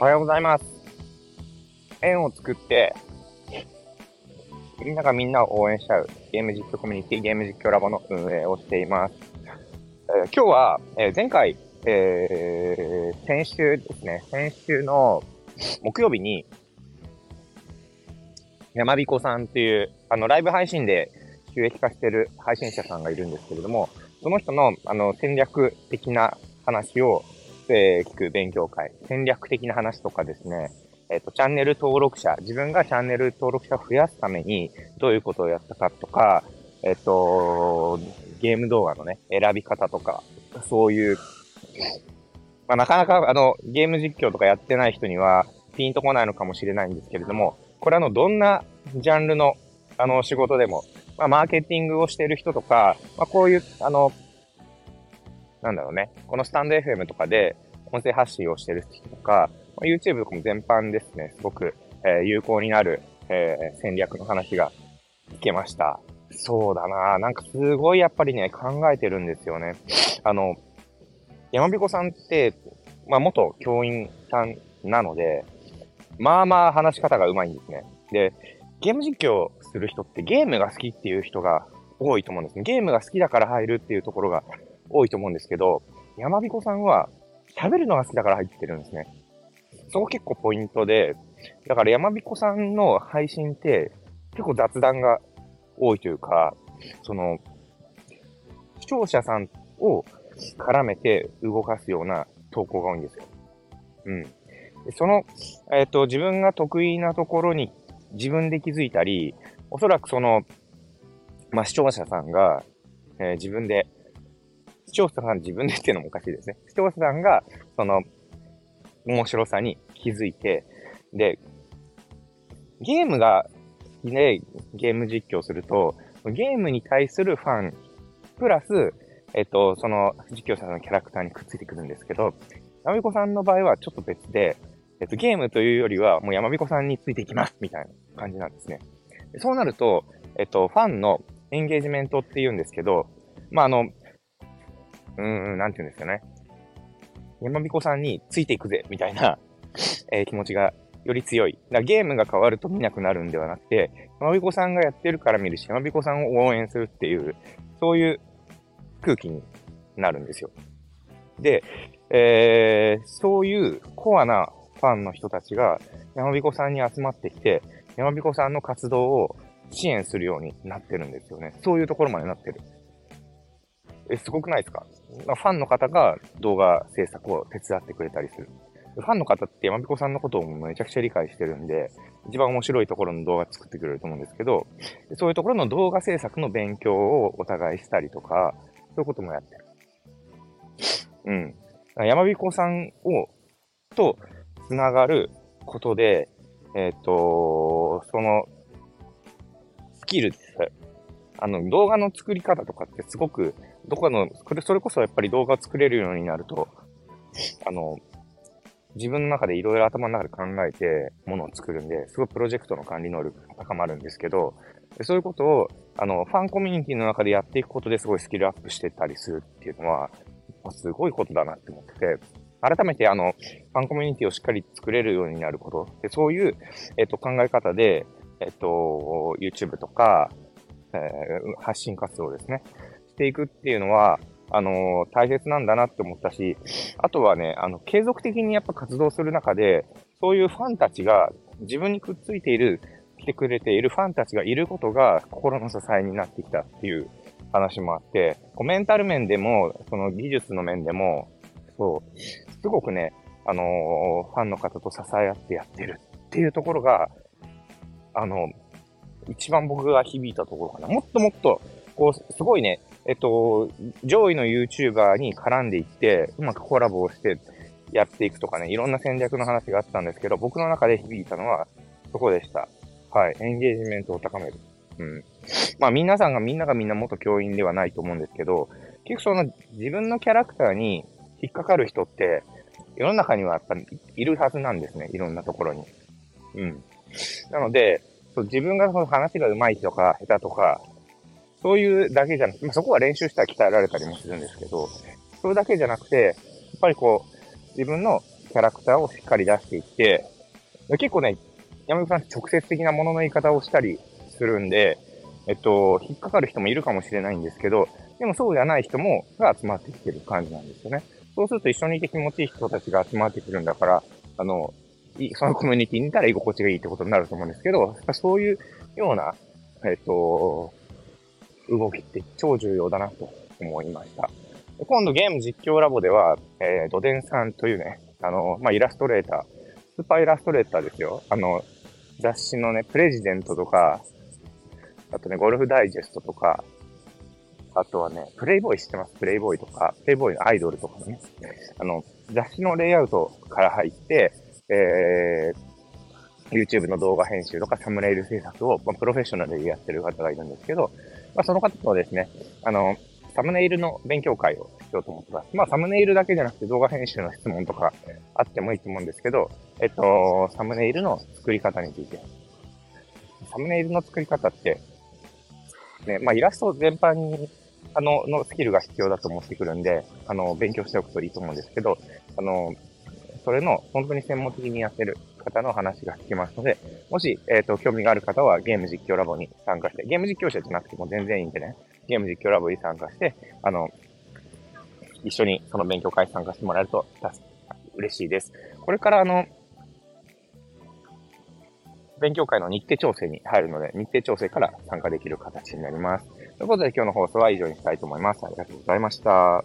おはようございます。縁を作って、みんながみんなを応援し合うゲーム実況コミュニティゲーム実況ラボの運営をしています。えー、今日は、えー、前回、えー、先週ですね、先週の木曜日に、山彦さんっていう、あの、ライブ配信で収益化してる配信者さんがいるんですけれども、その人の、あの、戦略的な話を、えー、聞く勉強会、戦略的な話とかですね、えっ、ー、と、チャンネル登録者、自分がチャンネル登録者を増やすためにどういうことをやったかとか、えっ、ー、と、ゲーム動画のね、選び方とか、そういう、まあ、なかなかあの、ゲーム実況とかやってない人にはピンとこないのかもしれないんですけれども、これあの、どんなジャンルの、あの、仕事でも、まあ、マーケティングをしている人とか、まあ、こういう、あの、なんだろうね、このスタンド FM とかで音声発信をしてる人とか、YouTube とかも全般ですね、すごく、えー、有効になる、えー、戦略の話が聞けました。そうだななんかすごいやっぱりね、考えてるんですよね。あの、山彦さんって、まあ元教員さんなので、まあまあ話し方が上手いんですね。で、ゲーム実況する人ってゲームが好きっていう人が多いと思うんですね。ゲームが好きだから入るっていうところが多いと思うんですけど、山彦さんは喋るのが好きだから入ってるんですね。そこ結構ポイントで、だから山彦さんの配信って結構雑談が多いというか、その、視聴者さんを絡めて動かすような投稿が多いんですよ。うん。その、えっ、ー、と、自分が得意なところに自分で気づいたり、おそらくその、まあ、視聴者さんが、えー、自分で視聴者さん自分でっていうのもおかしいですね。視聴者さんが、その、面白さに気づいて、で、ゲームが好きでゲーム実況すると、ゲームに対するファン、プラス、えっと、その実況者のキャラクターにくっついてくるんですけど、山彦さんの場合はちょっと別で、えっと、ゲームというよりはもう山彦さんについていきますみたいな感じなんですね。そうなると、えっと、ファンのエンゲージメントって言うんですけど、まあ、あの、うん、うん、なんて言うんですかね。山彦さんについていくぜ、みたいな えー、気持ちがより強い。だゲームが変わると見なくなるんではなくて、山彦さんがやってるから見るし、山彦さんを応援するっていう、そういう空気になるんですよ。で、えー、そういうコアなファンの人たちが山彦さんに集まってきて、山彦さんの活動を支援するようになってるんですよね。そういうところまでなってる。え、すごくないですか？ファンの方が動画制作を手伝ってくれたりする。ファンの方って山彦さんのことをめちゃくちゃ理解してるんで、一番面白いところの動画作ってくれると思うんですけど、そういうところの動画制作の勉強をお互いしたりとか、そういうこともやってる。うん。山彦さんを、と繋がることで、えっ、ー、と、その、スキルです。あの、動画の作り方とかってすごくどこかの、それ、それこそやっぱり動画を作れるようになると、あの、自分の中でいろいろ頭の中で考えてものを作るんで、すごいプロジェクトの管理能力が高まるんですけど、そういうことを、あの、ファンコミュニティの中でやっていくことですごいスキルアップしてたりするっていうのは、すごいことだなって思ってて、改めてあの、ファンコミュニティをしっかり作れるようになること、でそういう、えっと、考え方で、えっと、YouTube とか、えー、発信活動ですね。していくっていうのは、あのー、大切なんだなって思ったし、あとはね、あの、継続的にやっぱ活動する中で、そういうファンたちが自分にくっついている、来てくれているファンたちがいることが心の支えになってきたっていう話もあって、こうメンタル面でも、その技術の面でも、そう、すごくね、あのー、ファンの方と支え合ってやってるっていうところが、あの、一番僕が響いたところかな。もっともっと、こう、すごいね、えっと、上位の YouTuber に絡んでいって、うまくコラボをしてやっていくとかね、いろんな戦略の話があったんですけど、僕の中で響いたのはそこでした。はい。エンゲージメントを高める。うん。まあ皆さんがみんながみんな元教員ではないと思うんですけど、結構その自分のキャラクターに引っかかる人って、世の中にはやっぱりいるはずなんですね。いろんなところに。うん。なので、そう自分がその話が上手いとか、下手とか、そういうだけじゃなくて、まあ、そこは練習したら鍛えられたりもするんですけど、それだけじゃなくて、やっぱりこう、自分のキャラクターをしっかり出していって、結構ね、山口さん直接的なものの言い方をしたりするんで、えっと、引っかかる人もいるかもしれないんですけど、でもそうじゃない人も、が集まってきてる感じなんですよね。そうすると一緒にいて気持ちいい人たちが集まってくるんだから、あの、そのコミュニティにいたら居心地がいいってことになると思うんですけど、そういうような、えっと、動きって超重要だなと思いました。今度ゲーム実況ラボでは、えー、ドデンさんというね、あの、まあ、イラストレーター、スーパーイラストレーターですよ。あの、雑誌のね、プレジデントとか、あとね、ゴルフダイジェストとか、あとはね、プレイボーイ知ってます？プレイボーイとか、プレイボーイのアイドルとかのね、あの、雑誌のレイアウトから入って、えー、YouTube の動画編集とかサムネイル制作を、まあ、プロフェッショナルでやってる方がいるんですけど、まあ、その方とですね、あの、サムネイルの勉強会をしようと思ってます。まあ、サムネイルだけじゃなくて動画編集の質問とかあってもいいと思うんですけど、えっと、サムネイルの作り方について。サムネイルの作り方って、ね、まあ、イラスト全般に、あの、のスキルが必要だと思ってくるんで、あの、勉強しておくといいと思うんですけど、あの、それの本当に専門的にやってる方の話が聞けますので、もし、えっ、ー、と、興味がある方はゲーム実況ラボに参加して、ゲーム実況者じゃなくても全然いいんでね、ゲーム実況ラボに参加して、あの、一緒にその勉強会参加してもらえると嬉しいです。これからあの、勉強会の日程調整に入るので、日程調整から参加できる形になります。ということで今日の放送は以上にしたいと思います。ありがとうございました。